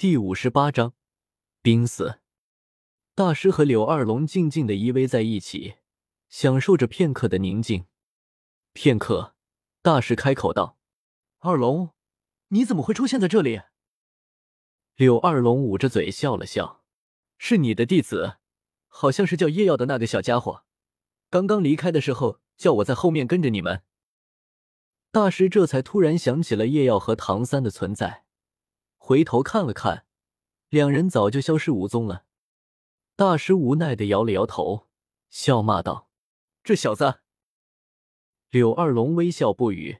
第五十八章，濒死。大师和柳二龙静静的依偎在一起，享受着片刻的宁静。片刻，大师开口道：“二龙，你怎么会出现在这里？”柳二龙捂着嘴笑了笑：“是你的弟子，好像是叫叶耀的那个小家伙。刚刚离开的时候，叫我在后面跟着你们。”大师这才突然想起了叶耀和唐三的存在。回头看了看，两人早就消失无踪了。大师无奈的摇了摇头，笑骂道：“这小子。”柳二龙微笑不语。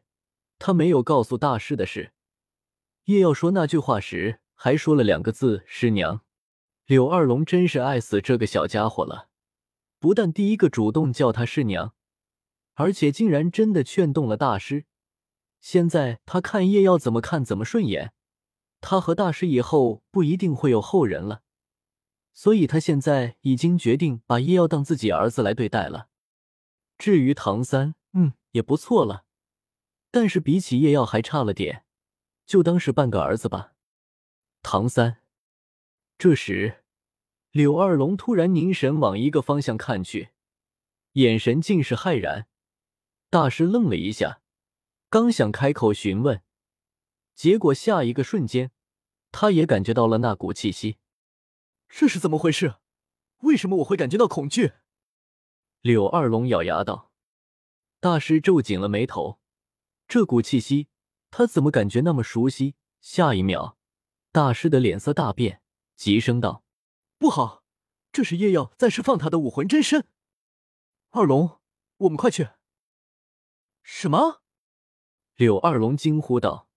他没有告诉大师的事，叶耀说那句话时还说了两个字“师娘”。柳二龙真是爱死这个小家伙了，不但第一个主动叫他师娘，而且竟然真的劝动了大师。现在他看叶耀怎么看怎么顺眼。他和大师以后不一定会有后人了，所以他现在已经决定把叶耀当自己儿子来对待了。至于唐三，嗯，也不错了，但是比起叶耀还差了点，就当是半个儿子吧。唐三，这时，柳二龙突然凝神往一个方向看去，眼神尽是骇然。大师愣了一下，刚想开口询问。结果下一个瞬间，他也感觉到了那股气息。这是怎么回事？为什么我会感觉到恐惧？柳二龙咬牙道。大师皱紧了眉头，这股气息，他怎么感觉那么熟悉？下一秒，大师的脸色大变，急声道：“不好，这是叶耀在释放他的武魂真身。”二龙，我们快去！什么？柳二龙惊呼道。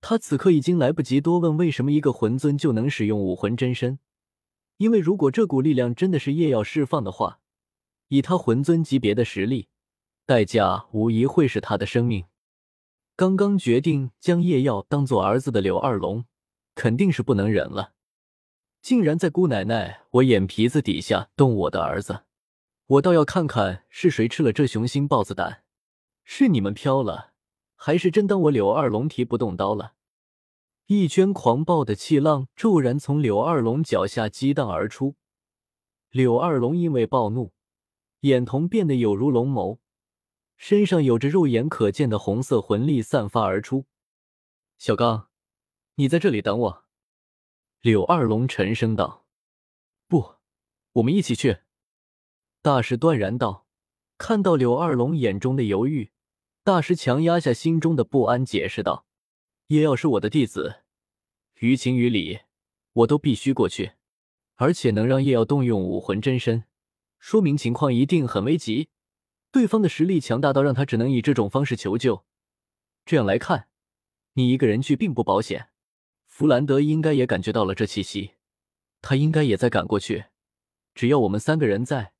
他此刻已经来不及多问为什么一个魂尊就能使用武魂真身，因为如果这股力量真的是叶耀释放的话，以他魂尊级别的实力，代价无疑会是他的生命。刚刚决定将叶耀当做儿子的柳二龙，肯定是不能忍了，竟然在姑奶奶我眼皮子底下动我的儿子，我倒要看看是谁吃了这雄心豹子胆，是你们飘了。还是真当我柳二龙提不动刀了？一圈狂暴的气浪骤然从柳二龙脚下激荡而出。柳二龙因为暴怒，眼瞳变得有如龙眸，身上有着肉眼可见的红色魂力散发而出。小刚，你在这里等我。”柳二龙沉声道。“不，我们一起去。”大师断然道。看到柳二龙眼中的犹豫。大师强压下心中的不安，解释道：“叶耀是我的弟子，于情于理，我都必须过去。而且能让叶耀动用武魂真身，说明情况一定很危急，对方的实力强大到让他只能以这种方式求救。这样来看，你一个人去并不保险。弗兰德应该也感觉到了这气息，他应该也在赶过去。只要我们三个人在，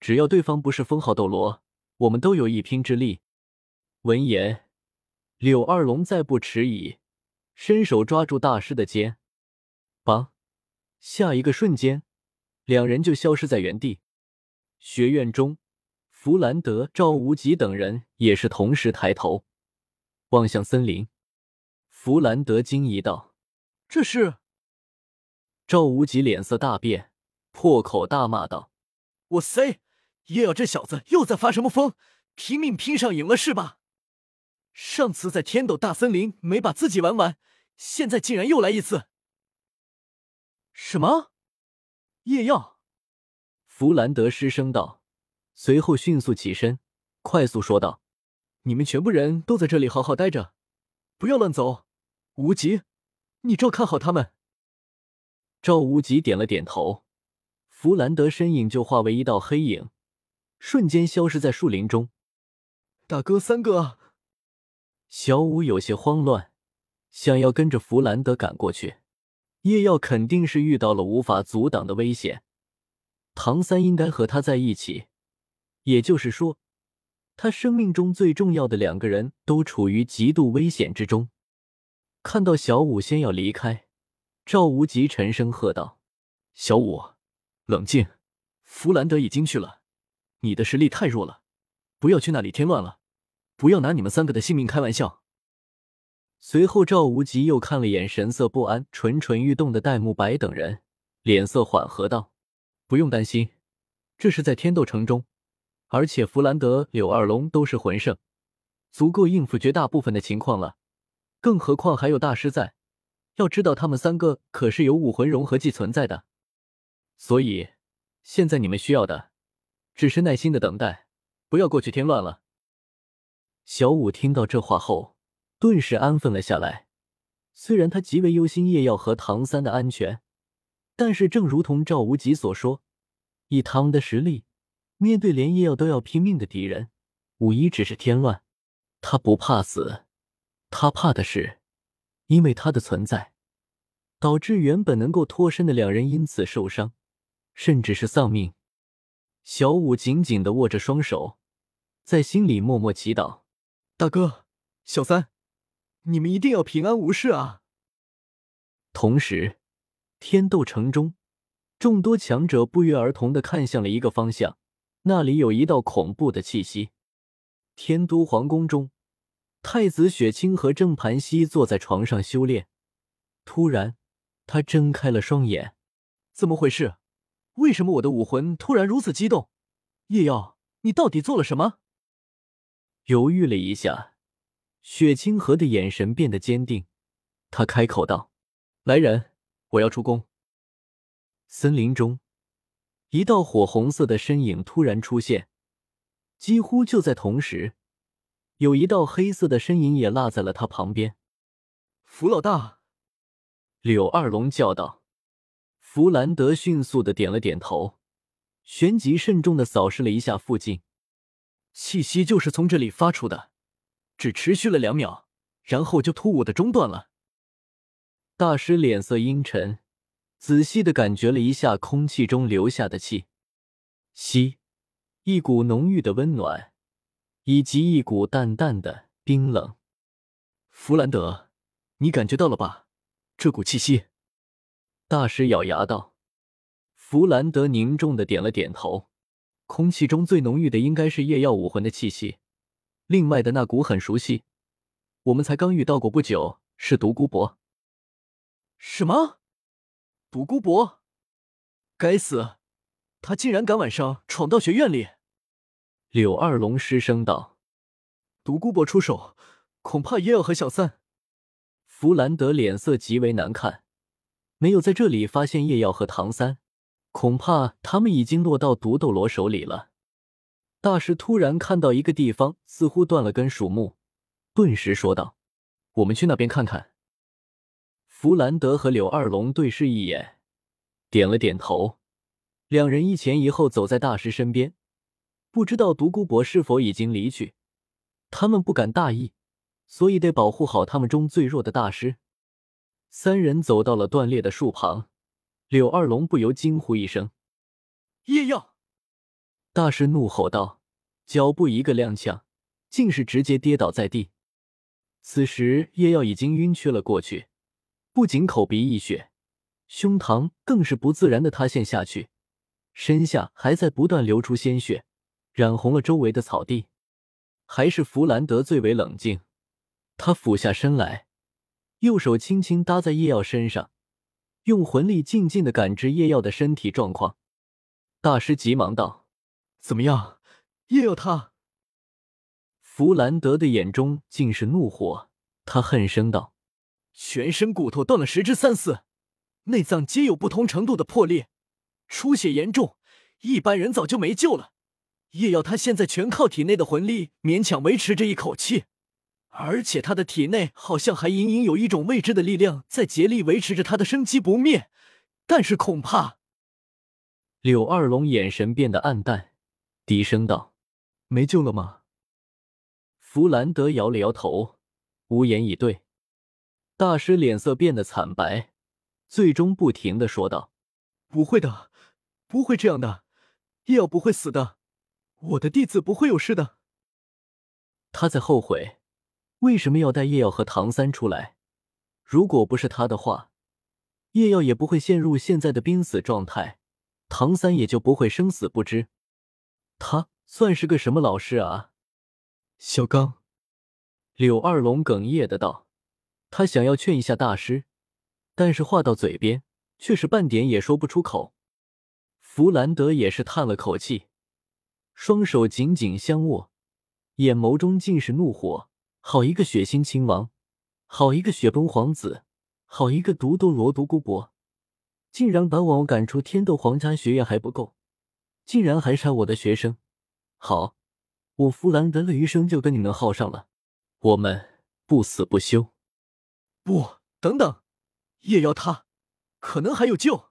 只要对方不是封号斗罗，我们都有一拼之力。”闻言，柳二龙再不迟疑，伸手抓住大师的肩，帮！下一个瞬间，两人就消失在原地。学院中，弗兰德、赵无极等人也是同时抬头望向森林。弗兰德惊疑道：“这是？”赵无极脸色大变，破口大骂道：“我塞！叶耀这小子又在发什么疯？拼命拼上瘾了是吧？”上次在天斗大森林没把自己玩完，现在竟然又来一次。什么？夜耀？弗兰德失声道，随后迅速起身，快速说道：“你们全部人都在这里好好待着，不要乱走。无极，你照看好他们。”赵无极点了点头，弗兰德身影就化为一道黑影，瞬间消失在树林中。大哥，三哥。小五有些慌乱，想要跟着弗兰德赶过去。叶耀肯定是遇到了无法阻挡的危险，唐三应该和他在一起，也就是说，他生命中最重要的两个人都处于极度危险之中。看到小五先要离开，赵无极沉声喝道：“小五，冷静！弗兰德已经去了，你的实力太弱了，不要去那里添乱了。”不要拿你们三个的性命开玩笑。随后，赵无极又看了眼神色不安、蠢蠢欲动的戴沐白等人，脸色缓和道：“不用担心，这是在天斗城中，而且弗兰德、柳二龙都是魂圣，足够应付绝大部分的情况了。更何况还有大师在，要知道他们三个可是有武魂融合技存在的。所以，现在你们需要的只是耐心的等待，不要过去添乱了。”小五听到这话后。顿时安分了下来。虽然他极为忧心叶耀和唐三的安全，但是正如同赵无极所说，以他们的实力，面对连叶耀都要拼命的敌人，无疑只是添乱。他不怕死，他怕的是，因为他的存在，导致原本能够脱身的两人因此受伤，甚至是丧命。小五紧紧的握着双手，在心里默默祈祷：“大哥，小三。”你们一定要平安无事啊！同时，天斗城中众多强者不约而同的看向了一个方向，那里有一道恐怖的气息。天都皇宫中，太子雪清和郑盘溪坐在床上修炼。突然，他睁开了双眼，怎么回事？为什么我的武魂突然如此激动？叶耀，你到底做了什么？犹豫了一下。雪清河的眼神变得坚定，他开口道：“来人，我要出宫。”森林中，一道火红色的身影突然出现，几乎就在同时，有一道黑色的身影也落在了他旁边。弗老大，柳二龙叫道。弗兰德迅速的点了点头，旋即慎重的扫视了一下附近，气息就是从这里发出的。只持续了两秒，然后就突兀的中断了。大师脸色阴沉，仔细的感觉了一下空气中留下的气息，一股浓郁的温暖，以及一股淡淡的冰冷。弗兰德，你感觉到了吧？这股气息。大师咬牙道。弗兰德凝重的点了点头。空气中最浓郁的应该是夜耀武魂的气息。另外的那股很熟悉，我们才刚遇到过不久，是独孤博。什么？独孤博？该死，他竟然敢晚上闯到学院里！柳二龙失声道：“独孤博出手，恐怕也要和小三。”弗兰德脸色极为难看，没有在这里发现叶耀和唐三，恐怕他们已经落到毒斗罗手里了。大师突然看到一个地方似乎断了根树木，顿时说道：“我们去那边看看。”弗兰德和柳二龙对视一眼，点了点头。两人一前一后走在大师身边，不知道独孤博是否已经离去。他们不敢大意，所以得保护好他们中最弱的大师。三人走到了断裂的树旁，柳二龙不由惊呼一声：“叶耀！”大师怒吼道，脚步一个踉跄，竟是直接跌倒在地。此时叶耀已经晕厥了过去，不仅口鼻溢血，胸膛更是不自然的塌陷下去，身下还在不断流出鲜血，染红了周围的草地。还是弗兰德最为冷静，他俯下身来，右手轻轻搭在叶耀身上，用魂力静静的感知叶耀的身体状况。大师急忙道。怎么样，叶耀他？弗兰德的眼中尽是怒火，他恨声道：“全身骨头断了十之三四，内脏皆有不同程度的破裂，出血严重，一般人早就没救了。叶耀他现在全靠体内的魂力勉强维持着一口气，而且他的体内好像还隐隐有一种未知的力量在竭力维持着他的生机不灭，但是恐怕……”柳二龙眼神变得暗淡。低声道：“没救了吗？”弗兰德摇了摇头，无言以对。大师脸色变得惨白，最终不停的说道：“不会的，不会这样的，叶耀不会死的，我的弟子不会有事的。”他在后悔为什么要带叶耀和唐三出来。如果不是他的话，叶耀也不会陷入现在的濒死状态，唐三也就不会生死不知。他算是个什么老师啊？小刚，柳二龙哽咽的道。他想要劝一下大师，但是话到嘴边却是半点也说不出口。弗兰德也是叹了口气，双手紧紧相握，眼眸中尽是怒火。好一个血腥亲王，好一个雪崩皇子，好一个毒斗罗独孤博，竟然把我赶出天斗皇家学院还不够，竟然还杀我的学生！好，我弗兰德的余生就跟你们耗上了，我们不死不休！不，等等，叶瑶他可能还有救。